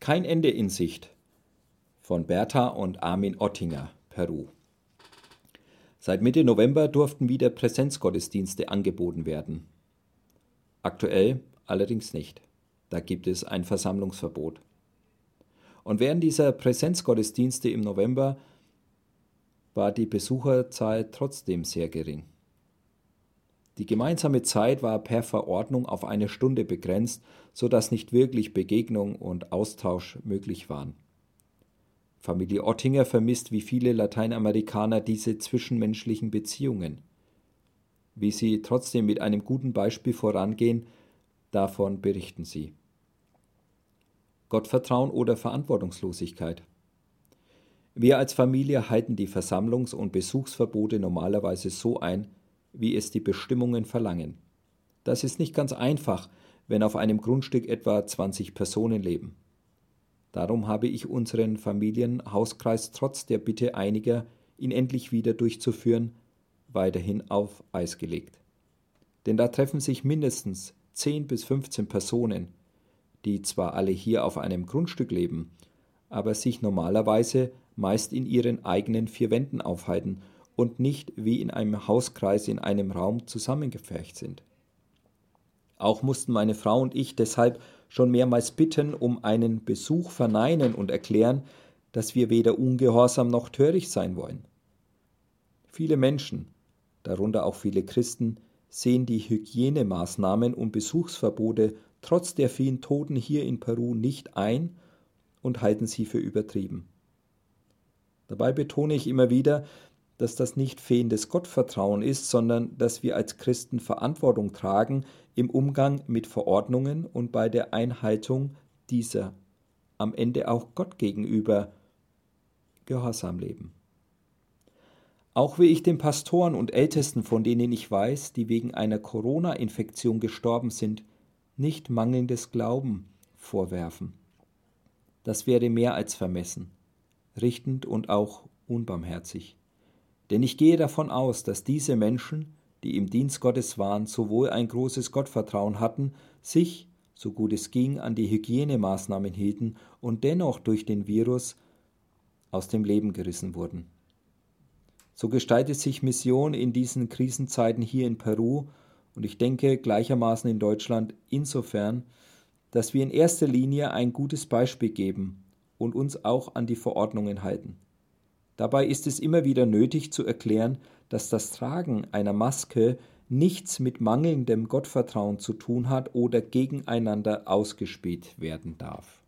Kein Ende in Sicht von Bertha und Armin Ottinger, Peru. Seit Mitte November durften wieder Präsenzgottesdienste angeboten werden. Aktuell allerdings nicht. Da gibt es ein Versammlungsverbot. Und während dieser Präsenzgottesdienste im November war die Besucherzahl trotzdem sehr gering. Die gemeinsame Zeit war per Verordnung auf eine Stunde begrenzt, so dass nicht wirklich Begegnung und Austausch möglich waren. Familie Ottinger vermisst wie viele Lateinamerikaner diese zwischenmenschlichen Beziehungen. Wie sie trotzdem mit einem guten Beispiel vorangehen, davon berichten sie. Gottvertrauen oder Verantwortungslosigkeit. Wir als Familie halten die Versammlungs- und Besuchsverbote normalerweise so ein, wie es die Bestimmungen verlangen. Das ist nicht ganz einfach, wenn auf einem Grundstück etwa 20 Personen leben. Darum habe ich unseren Familienhauskreis trotz der Bitte einiger, ihn endlich wieder durchzuführen, weiterhin auf Eis gelegt. Denn da treffen sich mindestens 10 bis 15 Personen, die zwar alle hier auf einem Grundstück leben, aber sich normalerweise meist in ihren eigenen vier Wänden aufhalten und nicht wie in einem Hauskreis in einem Raum zusammengepfercht sind. Auch mussten meine Frau und ich deshalb schon mehrmals bitten um einen Besuch verneinen und erklären, dass wir weder ungehorsam noch töricht sein wollen. Viele Menschen, darunter auch viele Christen, sehen die Hygienemaßnahmen und Besuchsverbote trotz der vielen Toten hier in Peru nicht ein und halten sie für übertrieben. Dabei betone ich immer wieder, dass das nicht fehlendes Gottvertrauen ist, sondern dass wir als Christen Verantwortung tragen im Umgang mit Verordnungen und bei der Einhaltung dieser, am Ende auch Gott gegenüber gehorsam leben. Auch will ich den Pastoren und Ältesten, von denen ich weiß, die wegen einer Corona-Infektion gestorben sind, nicht mangelndes Glauben vorwerfen. Das wäre mehr als vermessen, richtend und auch unbarmherzig. Denn ich gehe davon aus, dass diese Menschen, die im Dienst Gottes waren, sowohl ein großes Gottvertrauen hatten, sich, so gut es ging, an die Hygienemaßnahmen hielten und dennoch durch den Virus aus dem Leben gerissen wurden. So gestaltet sich Mission in diesen Krisenzeiten hier in Peru und ich denke gleichermaßen in Deutschland insofern, dass wir in erster Linie ein gutes Beispiel geben und uns auch an die Verordnungen halten. Dabei ist es immer wieder nötig zu erklären, dass das Tragen einer Maske nichts mit mangelndem Gottvertrauen zu tun hat oder gegeneinander ausgespielt werden darf.